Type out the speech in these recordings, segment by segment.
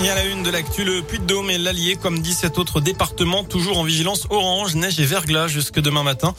Et à la une de l'actu, le Puy-de-Dôme et l'Allier, comme 17 autres départements, toujours en vigilance orange, neige et verglas jusque demain matin.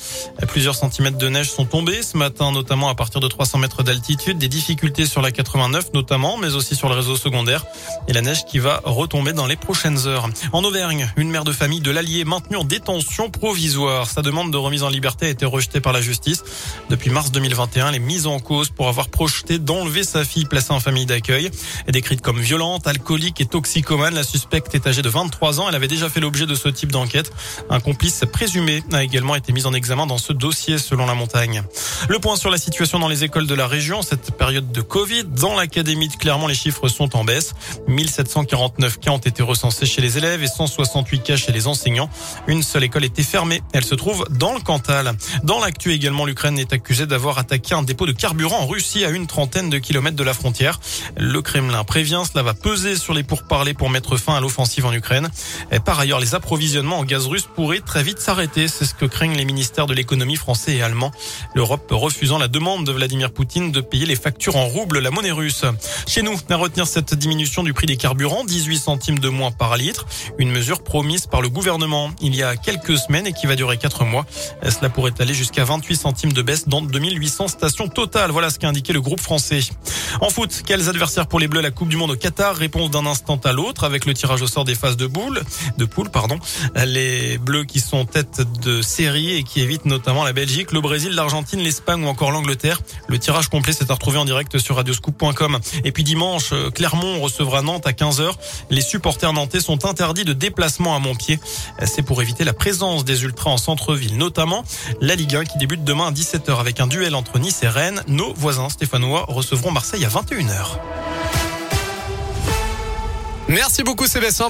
Plusieurs centimètres de neige sont tombés ce matin, notamment à partir de 300 mètres d'altitude. Des difficultés sur la 89 notamment, mais aussi sur le réseau secondaire. Et la neige qui va retomber dans les prochaines heures. En Auvergne, une mère de famille de l'Allier maintenue en détention provisoire. Sa demande de remise en liberté a été rejetée par la justice. Depuis mars 2021, les mises en cause pour avoir projeté d'enlever sa fille placée en famille d'accueil. Décrite comme violente, alcoolique et toxicomane. La suspecte est âgée de 23 ans. Elle avait déjà fait l'objet de ce type d'enquête. Un complice présumé a également été mis en examen dans ce dossier selon la montagne. Le point sur la situation dans les écoles de la région, cette période de Covid. Dans l'académie de Clermont, les chiffres sont en baisse. 1749 cas ont été recensés chez les élèves et 168 cas chez les enseignants. Une seule école était fermée. Elle se trouve dans le Cantal. Dans l'actu également, l'Ukraine est accusée d'avoir attaqué un dépôt de carburant en Russie à une trentaine de kilomètres de la frontière. Le Kremlin prévient, cela va peser sur les parler pour mettre fin à l'offensive en Ukraine. Et par ailleurs, les approvisionnements en gaz russe pourraient très vite s'arrêter. C'est ce que craignent les ministères de l'économie français et allemand. L'Europe refusant la demande de Vladimir Poutine de payer les factures en roubles, la monnaie russe. Chez nous, à retenir cette diminution du prix des carburants, 18 centimes de moins par litre, une mesure promise par le gouvernement il y a quelques semaines et qui va durer 4 mois. Cela pourrait aller jusqu'à 28 centimes de baisse dans 2800 stations totales. Voilà ce qu'a indiqué le groupe français. En foot, quels adversaires pour les Bleus la Coupe du Monde au Qatar Réponse d'un instant à l'autre avec le tirage au sort des phases de boule, de poule, pardon. Les Bleus qui sont tête de série et qui évitent notamment la Belgique, le Brésil, l'Argentine, l'Espagne ou encore l'Angleterre. Le tirage complet s'est à retrouver en direct sur radioscoop.com. Et puis dimanche, Clermont recevra Nantes à 15h. Les supporters nantais sont interdits de déplacement à Montpied. C'est pour éviter la présence des ultras en centre-ville, notamment la Ligue 1 qui débute demain à 17h avec un duel entre Nice et Rennes. Nos voisins stéphanois recevront Marseille à 21h. Merci beaucoup Sébastien.